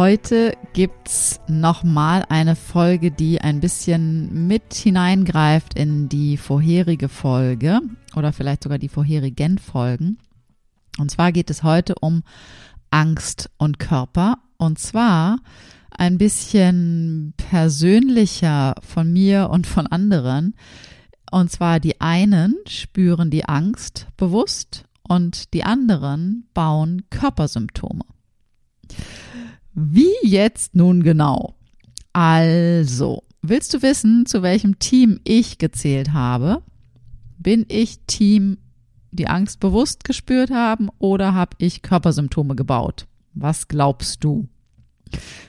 Heute gibt's nochmal eine Folge, die ein bisschen mit hineingreift in die vorherige Folge oder vielleicht sogar die vorherigen Folgen. Und zwar geht es heute um Angst und Körper. Und zwar ein bisschen persönlicher von mir und von anderen. Und zwar die einen spüren die Angst bewusst und die anderen bauen Körpersymptome. Wie jetzt nun genau? Also, willst du wissen, zu welchem Team ich gezählt habe? Bin ich Team, die Angst bewusst gespürt haben oder habe ich Körpersymptome gebaut? Was glaubst du?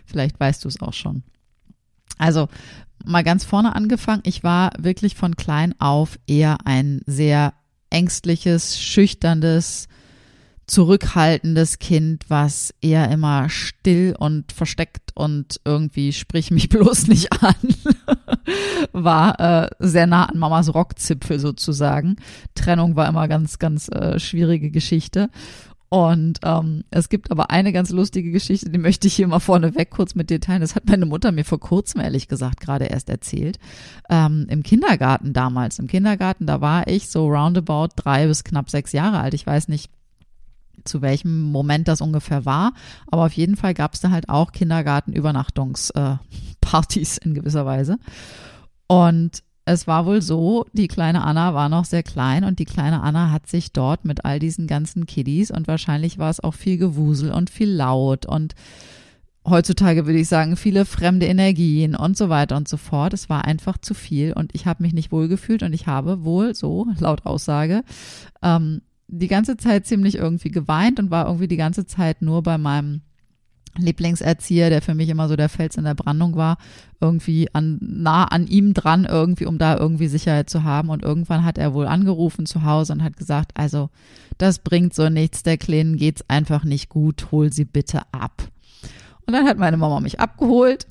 Vielleicht weißt du es auch schon. Also, mal ganz vorne angefangen. Ich war wirklich von klein auf eher ein sehr ängstliches, schüchterndes, zurückhaltendes Kind, was eher immer still und versteckt und irgendwie sprich mich bloß nicht an, war äh, sehr nah an Mamas Rockzipfel sozusagen. Trennung war immer ganz, ganz äh, schwierige Geschichte. Und ähm, es gibt aber eine ganz lustige Geschichte, die möchte ich hier mal vorneweg kurz mit dir teilen. Das hat meine Mutter mir vor kurzem, ehrlich gesagt, gerade erst erzählt. Ähm, Im Kindergarten damals. Im Kindergarten, da war ich so roundabout drei bis knapp sechs Jahre alt. Ich weiß nicht, zu welchem Moment das ungefähr war. Aber auf jeden Fall gab es da halt auch Kindergartenübernachtungspartys äh, in gewisser Weise. Und es war wohl so, die kleine Anna war noch sehr klein und die kleine Anna hat sich dort mit all diesen ganzen Kiddies und wahrscheinlich war es auch viel Gewusel und viel laut und heutzutage würde ich sagen, viele fremde Energien und so weiter und so fort. Es war einfach zu viel und ich habe mich nicht wohl gefühlt und ich habe wohl so laut Aussage ähm, die ganze Zeit ziemlich irgendwie geweint und war irgendwie die ganze Zeit nur bei meinem Lieblingserzieher, der für mich immer so der Fels in der Brandung war, irgendwie an, nah an ihm dran, irgendwie, um da irgendwie Sicherheit zu haben. Und irgendwann hat er wohl angerufen zu Hause und hat gesagt, also, das bringt so nichts, der Kleinen geht's einfach nicht gut, hol sie bitte ab. Und dann hat meine Mama mich abgeholt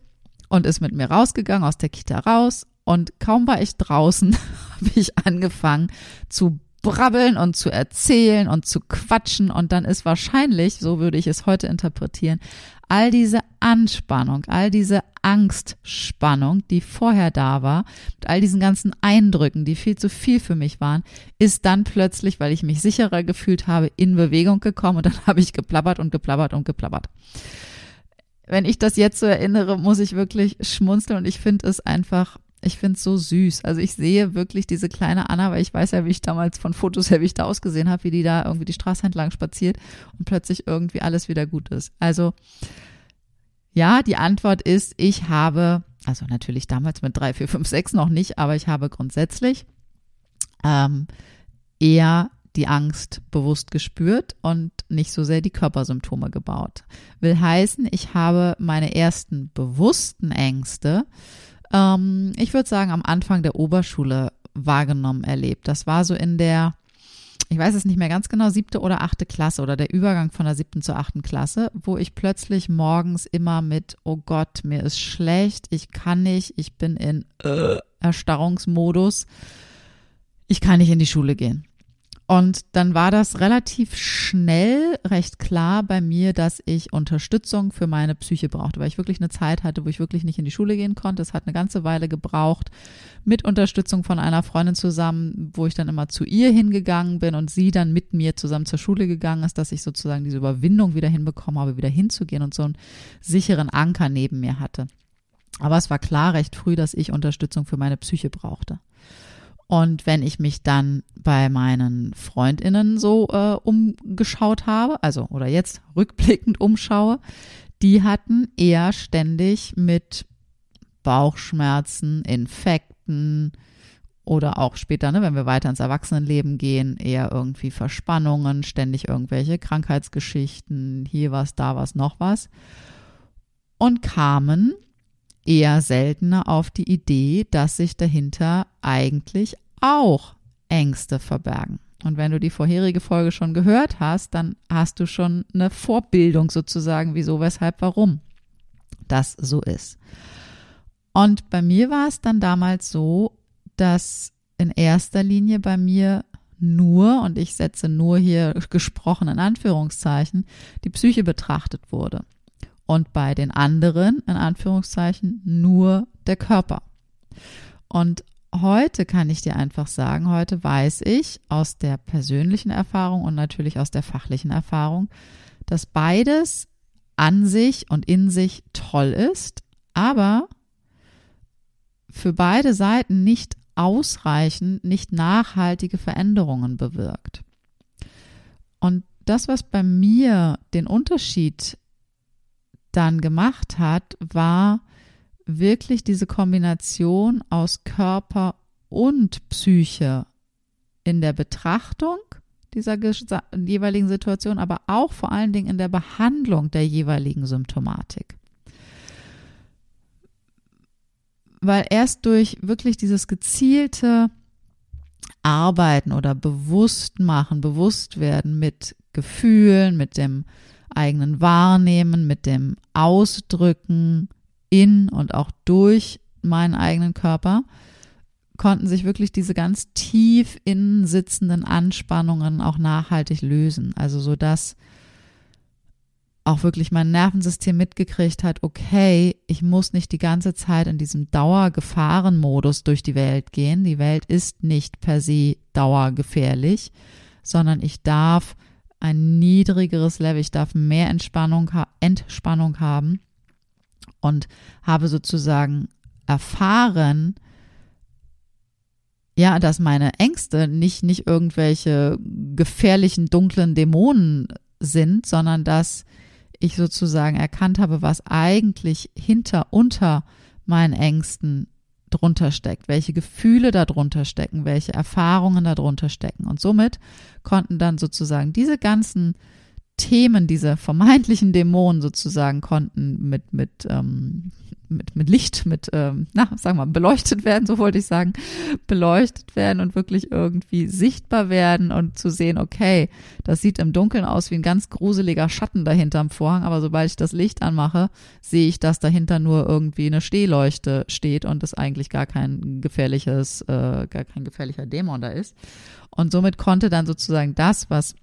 und ist mit mir rausgegangen, aus der Kita raus. Und kaum war ich draußen, habe ich angefangen zu brabbeln und zu erzählen und zu quatschen und dann ist wahrscheinlich, so würde ich es heute interpretieren, all diese Anspannung, all diese Angstspannung, die vorher da war, mit all diesen ganzen Eindrücken, die viel zu viel für mich waren, ist dann plötzlich, weil ich mich sicherer gefühlt habe, in Bewegung gekommen und dann habe ich geplappert und geplappert und geplappert. Wenn ich das jetzt so erinnere, muss ich wirklich schmunzeln und ich finde es einfach ich finde es so süß. Also ich sehe wirklich diese kleine Anna, weil ich weiß ja, wie ich damals von Fotos her, wie ich da ausgesehen habe, wie die da irgendwie die Straße entlang spaziert und plötzlich irgendwie alles wieder gut ist. Also ja, die Antwort ist, ich habe, also natürlich damals mit drei, vier, fünf, sechs noch nicht, aber ich habe grundsätzlich ähm, eher die Angst bewusst gespürt und nicht so sehr die Körpersymptome gebaut. Will heißen, ich habe meine ersten bewussten Ängste ähm, ich würde sagen, am Anfang der Oberschule wahrgenommen erlebt. Das war so in der, ich weiß es nicht mehr ganz genau, siebte oder achte Klasse oder der Übergang von der siebten zur achten Klasse, wo ich plötzlich morgens immer mit, oh Gott, mir ist schlecht, ich kann nicht, ich bin in äh, Erstarrungsmodus, ich kann nicht in die Schule gehen. Und dann war das relativ schnell recht klar bei mir, dass ich Unterstützung für meine Psyche brauchte, weil ich wirklich eine Zeit hatte, wo ich wirklich nicht in die Schule gehen konnte. Es hat eine ganze Weile gebraucht mit Unterstützung von einer Freundin zusammen, wo ich dann immer zu ihr hingegangen bin und sie dann mit mir zusammen zur Schule gegangen ist, dass ich sozusagen diese Überwindung wieder hinbekommen habe, wieder hinzugehen und so einen sicheren Anker neben mir hatte. Aber es war klar recht früh, dass ich Unterstützung für meine Psyche brauchte. Und wenn ich mich dann bei meinen Freundinnen so äh, umgeschaut habe, also oder jetzt rückblickend umschaue, die hatten eher ständig mit Bauchschmerzen, Infekten oder auch später, ne, wenn wir weiter ins Erwachsenenleben gehen, eher irgendwie Verspannungen, ständig irgendwelche Krankheitsgeschichten, hier was, da was, noch was. Und kamen eher seltener auf die Idee, dass sich dahinter eigentlich auch Ängste verbergen. Und wenn du die vorherige Folge schon gehört hast, dann hast du schon eine Vorbildung sozusagen, wieso, weshalb, warum das so ist. Und bei mir war es dann damals so, dass in erster Linie bei mir nur, und ich setze nur hier gesprochen in Anführungszeichen, die Psyche betrachtet wurde und bei den anderen, in Anführungszeichen, nur der Körper. Und heute kann ich dir einfach sagen, heute weiß ich aus der persönlichen Erfahrung und natürlich aus der fachlichen Erfahrung, dass beides an sich und in sich toll ist, aber für beide Seiten nicht ausreichend, nicht nachhaltige Veränderungen bewirkt. Und das, was bei mir den Unterschied dann gemacht hat, war wirklich diese Kombination aus Körper und Psyche in der Betrachtung dieser jeweiligen Situation, aber auch vor allen Dingen in der Behandlung der jeweiligen Symptomatik. Weil erst durch wirklich dieses gezielte Arbeiten oder Bewusstmachen, Bewusstwerden mit Gefühlen, mit dem eigenen Wahrnehmen, mit dem Ausdrücken in und auch durch meinen eigenen Körper, konnten sich wirklich diese ganz tief innen sitzenden Anspannungen auch nachhaltig lösen. Also so dass auch wirklich mein Nervensystem mitgekriegt hat, okay, ich muss nicht die ganze Zeit in diesem Dauergefahrenmodus durch die Welt gehen. Die Welt ist nicht per se dauergefährlich, sondern ich darf ein niedrigeres Level. Ich darf mehr Entspannung, Entspannung haben und habe sozusagen erfahren, ja, dass meine Ängste nicht, nicht irgendwelche gefährlichen, dunklen Dämonen sind, sondern dass ich sozusagen erkannt habe, was eigentlich hinter, unter meinen Ängsten drunter steckt, welche Gefühle da drunter stecken, welche Erfahrungen da drunter stecken. Und somit konnten dann sozusagen diese ganzen Themen, diese vermeintlichen Dämonen sozusagen, konnten mit, mit, ähm, mit, mit Licht, mit, ähm, na, sagen wir mal, beleuchtet werden, so wollte ich sagen, beleuchtet werden und wirklich irgendwie sichtbar werden und zu sehen, okay, das sieht im Dunkeln aus wie ein ganz gruseliger Schatten dahinter am Vorhang, aber sobald ich das Licht anmache, sehe ich, dass dahinter nur irgendwie eine Stehleuchte steht und es eigentlich gar kein gefährliches, äh, gar kein gefährlicher Dämon da ist. Und somit konnte dann sozusagen das, was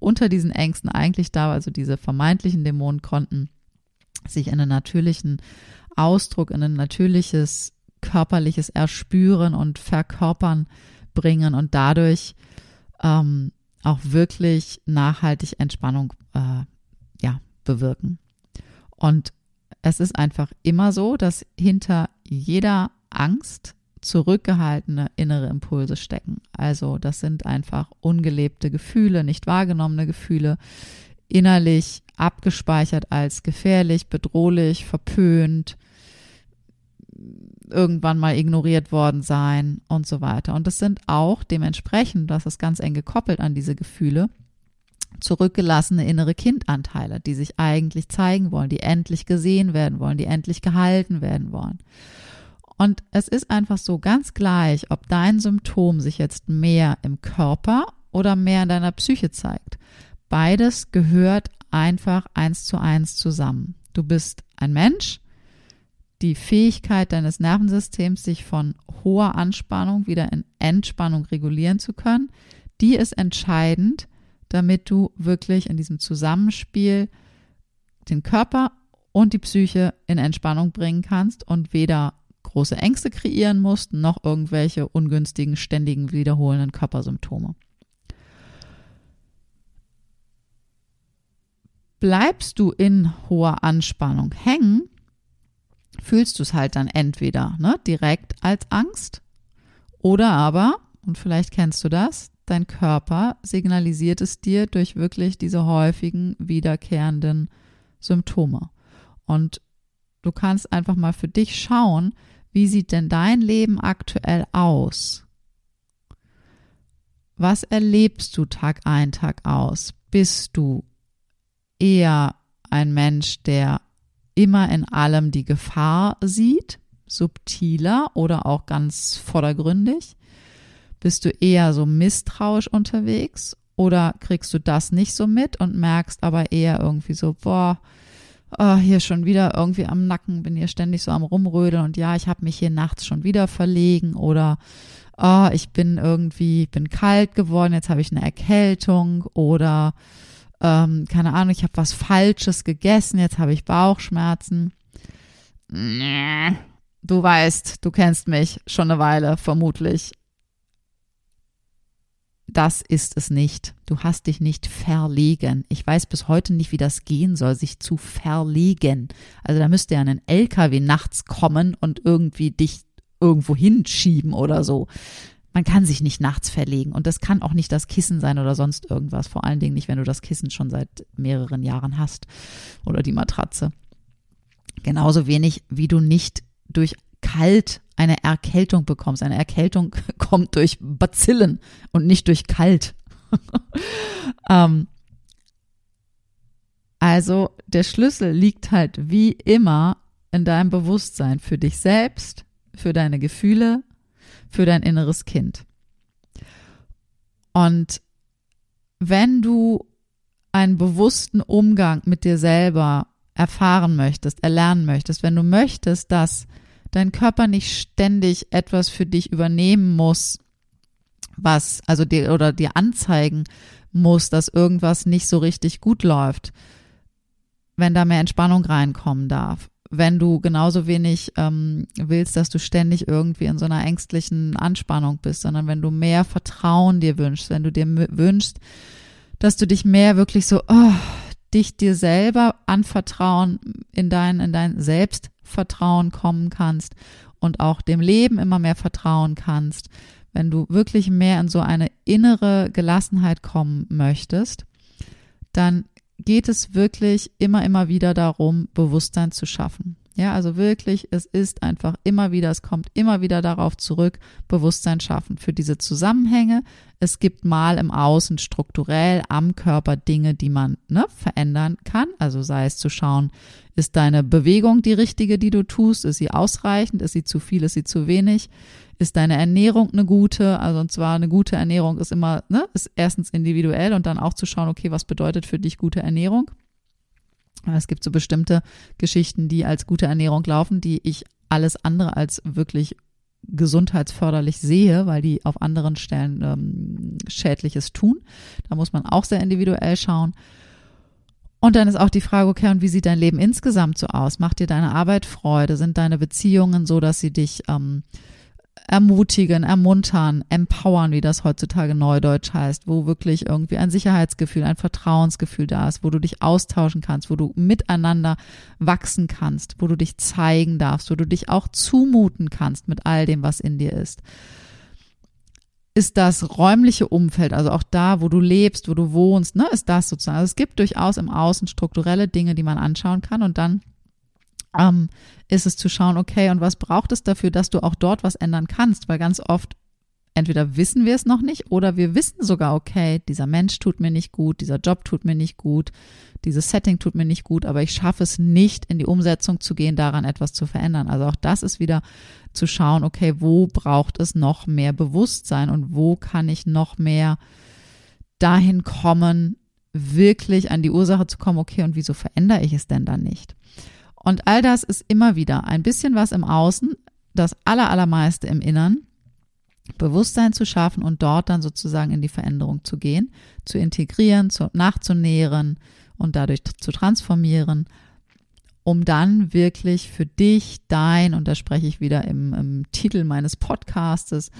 unter diesen Ängsten eigentlich da, also diese vermeintlichen Dämonen konnten sich in einen natürlichen Ausdruck, in ein natürliches körperliches Erspüren und Verkörpern bringen und dadurch ähm, auch wirklich nachhaltig Entspannung äh, ja, bewirken. Und es ist einfach immer so, dass hinter jeder Angst zurückgehaltene innere Impulse stecken. Also das sind einfach ungelebte Gefühle, nicht wahrgenommene Gefühle, innerlich abgespeichert als gefährlich, bedrohlich, verpönt, irgendwann mal ignoriert worden sein und so weiter. Und das sind auch dementsprechend, das ist ganz eng gekoppelt an diese Gefühle, zurückgelassene innere Kindanteile, die sich eigentlich zeigen wollen, die endlich gesehen werden wollen, die endlich gehalten werden wollen. Und es ist einfach so ganz gleich, ob dein Symptom sich jetzt mehr im Körper oder mehr in deiner Psyche zeigt. Beides gehört einfach eins zu eins zusammen. Du bist ein Mensch, die Fähigkeit deines Nervensystems, sich von hoher Anspannung wieder in Entspannung regulieren zu können, die ist entscheidend, damit du wirklich in diesem Zusammenspiel den Körper und die Psyche in Entspannung bringen kannst und weder große Ängste kreieren musst, noch irgendwelche ungünstigen, ständigen, wiederholenden Körpersymptome. Bleibst du in hoher Anspannung hängen, fühlst du es halt dann entweder ne, direkt als Angst oder aber, und vielleicht kennst du das, dein Körper signalisiert es dir durch wirklich diese häufigen wiederkehrenden Symptome. Und du kannst einfach mal für dich schauen, wie sieht denn dein Leben aktuell aus? Was erlebst du Tag ein, Tag aus? Bist du eher ein Mensch, der immer in allem die Gefahr sieht, subtiler oder auch ganz vordergründig? Bist du eher so misstrauisch unterwegs oder kriegst du das nicht so mit und merkst aber eher irgendwie so, boah, oh, hier schon wieder irgendwie am Nacken, bin hier ständig so am Rumrödeln und ja, ich habe mich hier nachts schon wieder verlegen oder oh, ich bin irgendwie, bin kalt geworden, jetzt habe ich eine Erkältung oder ähm, keine Ahnung, ich habe was Falsches gegessen, jetzt habe ich Bauchschmerzen. Du weißt, du kennst mich schon eine Weile, vermutlich. Das ist es nicht. Du hast dich nicht verlegen. Ich weiß bis heute nicht, wie das gehen soll, sich zu verlegen. Also da müsste ja ein LKW nachts kommen und irgendwie dich irgendwo hinschieben oder so. Man kann sich nicht nachts verlegen und das kann auch nicht das Kissen sein oder sonst irgendwas. Vor allen Dingen nicht, wenn du das Kissen schon seit mehreren Jahren hast oder die Matratze. Genauso wenig, wie du nicht durch kalt eine Erkältung bekommst. Eine Erkältung kommt durch Bazillen und nicht durch kalt. ähm, also der Schlüssel liegt halt wie immer in deinem Bewusstsein für dich selbst, für deine Gefühle, für dein inneres Kind. Und wenn du einen bewussten Umgang mit dir selber erfahren möchtest, erlernen möchtest, wenn du möchtest, dass dein Körper nicht ständig etwas für dich übernehmen muss, was, also dir oder dir anzeigen muss, dass irgendwas nicht so richtig gut läuft, wenn da mehr Entspannung reinkommen darf. Wenn du genauso wenig ähm, willst, dass du ständig irgendwie in so einer ängstlichen Anspannung bist, sondern wenn du mehr Vertrauen dir wünschst, wenn du dir wünschst, dass du dich mehr wirklich so, oh, dich dir selber anvertrauen, in dein, in dein Selbst Vertrauen kommen kannst und auch dem Leben immer mehr vertrauen kannst, wenn du wirklich mehr in so eine innere Gelassenheit kommen möchtest, dann geht es wirklich immer, immer wieder darum, Bewusstsein zu schaffen. Ja, also wirklich, es ist einfach immer wieder, es kommt immer wieder darauf zurück, Bewusstsein schaffen für diese Zusammenhänge. Es gibt mal im Außen strukturell am Körper Dinge, die man ne, verändern kann. Also sei es zu schauen, ist deine Bewegung die richtige, die du tust? Ist sie ausreichend? Ist sie zu viel? Ist sie zu wenig? Ist deine Ernährung eine gute? Also und zwar eine gute Ernährung ist immer, ne, ist erstens individuell und dann auch zu schauen, okay, was bedeutet für dich gute Ernährung? Es gibt so bestimmte Geschichten, die als gute Ernährung laufen, die ich alles andere als wirklich gesundheitsförderlich sehe, weil die auf anderen Stellen ähm, Schädliches tun. Da muss man auch sehr individuell schauen. Und dann ist auch die Frage, okay, und wie sieht dein Leben insgesamt so aus? Macht dir deine Arbeit Freude? Sind deine Beziehungen so, dass sie dich ähm, ermutigen, ermuntern, empowern, wie das heutzutage neudeutsch heißt, wo wirklich irgendwie ein Sicherheitsgefühl, ein Vertrauensgefühl da ist, wo du dich austauschen kannst, wo du miteinander wachsen kannst, wo du dich zeigen darfst, wo du dich auch zumuten kannst mit all dem, was in dir ist. Ist das räumliche Umfeld, also auch da, wo du lebst, wo du wohnst, ne, ist das sozusagen. Also es gibt durchaus im Außen strukturelle Dinge, die man anschauen kann und dann ähm, ist es zu schauen, okay, und was braucht es dafür, dass du auch dort was ändern kannst? Weil ganz oft entweder wissen wir es noch nicht oder wir wissen sogar, okay, dieser Mensch tut mir nicht gut, dieser Job tut mir nicht gut, dieses Setting tut mir nicht gut, aber ich schaffe es nicht, in die Umsetzung zu gehen, daran etwas zu verändern. Also auch das ist wieder zu schauen, okay, wo braucht es noch mehr Bewusstsein und wo kann ich noch mehr dahin kommen, wirklich an die Ursache zu kommen, okay, und wieso verändere ich es denn dann nicht? Und all das ist immer wieder ein bisschen was im Außen, das allermeiste im Innern, Bewusstsein zu schaffen und dort dann sozusagen in die Veränderung zu gehen, zu integrieren, zu, nachzunähren und dadurch zu transformieren, um dann wirklich für dich dein, und da spreche ich wieder im, im Titel meines Podcastes,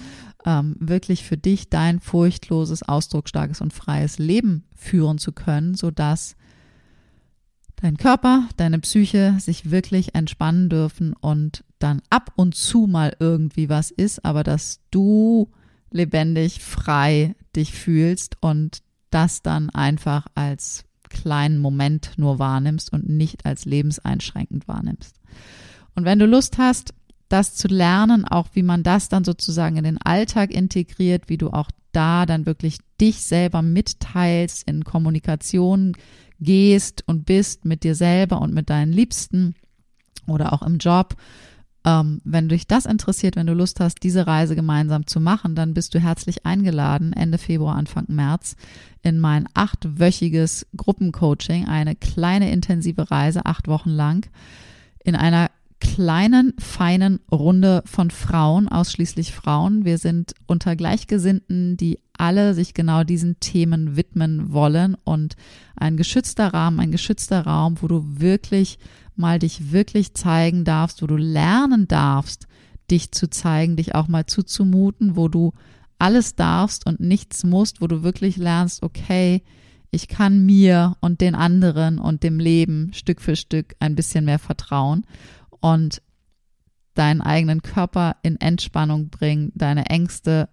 ähm, wirklich für dich dein furchtloses, ausdrucksstarkes und freies Leben führen zu können, sodass dein Körper, deine Psyche sich wirklich entspannen dürfen und dann ab und zu mal irgendwie was ist, aber dass du lebendig, frei dich fühlst und das dann einfach als kleinen Moment nur wahrnimmst und nicht als lebenseinschränkend wahrnimmst. Und wenn du Lust hast, das zu lernen, auch wie man das dann sozusagen in den Alltag integriert, wie du auch da dann wirklich dich selber mitteilst, in Kommunikation gehst und bist mit dir selber und mit deinen Liebsten oder auch im Job. Ähm, wenn dich das interessiert, wenn du Lust hast, diese Reise gemeinsam zu machen, dann bist du herzlich eingeladen, Ende Februar, Anfang März, in mein achtwöchiges Gruppencoaching, eine kleine intensive Reise, acht Wochen lang, in einer kleinen, feinen Runde von Frauen, ausschließlich Frauen. Wir sind unter Gleichgesinnten, die alle sich genau diesen Themen widmen wollen und ein geschützter Rahmen, ein geschützter Raum, wo du wirklich mal dich wirklich zeigen darfst, wo du lernen darfst, dich zu zeigen, dich auch mal zuzumuten, wo du alles darfst und nichts musst, wo du wirklich lernst, okay, ich kann mir und den anderen und dem Leben Stück für Stück ein bisschen mehr vertrauen und deinen eigenen Körper in Entspannung bringen, deine Ängste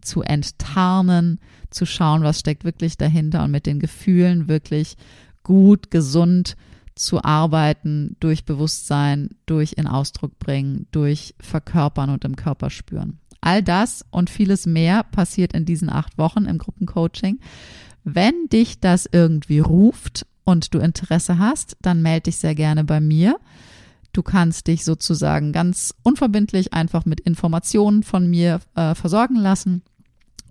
zu enttarnen, zu schauen, was steckt wirklich dahinter und mit den Gefühlen wirklich gut, gesund zu arbeiten, durch Bewusstsein, durch in Ausdruck bringen, durch Verkörpern und im Körper spüren. All das und vieles mehr passiert in diesen acht Wochen im Gruppencoaching. Wenn dich das irgendwie ruft und du Interesse hast, dann melde dich sehr gerne bei mir. Du kannst dich sozusagen ganz unverbindlich einfach mit Informationen von mir äh, versorgen lassen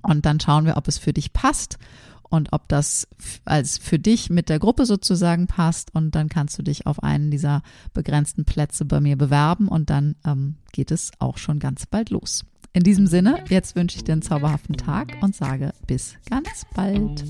und dann schauen wir, ob es für dich passt und ob das als für dich mit der Gruppe sozusagen passt und dann kannst du dich auf einen dieser begrenzten Plätze bei mir bewerben und dann ähm, geht es auch schon ganz bald los. In diesem Sinne, jetzt wünsche ich dir einen zauberhaften Tag und sage bis ganz bald.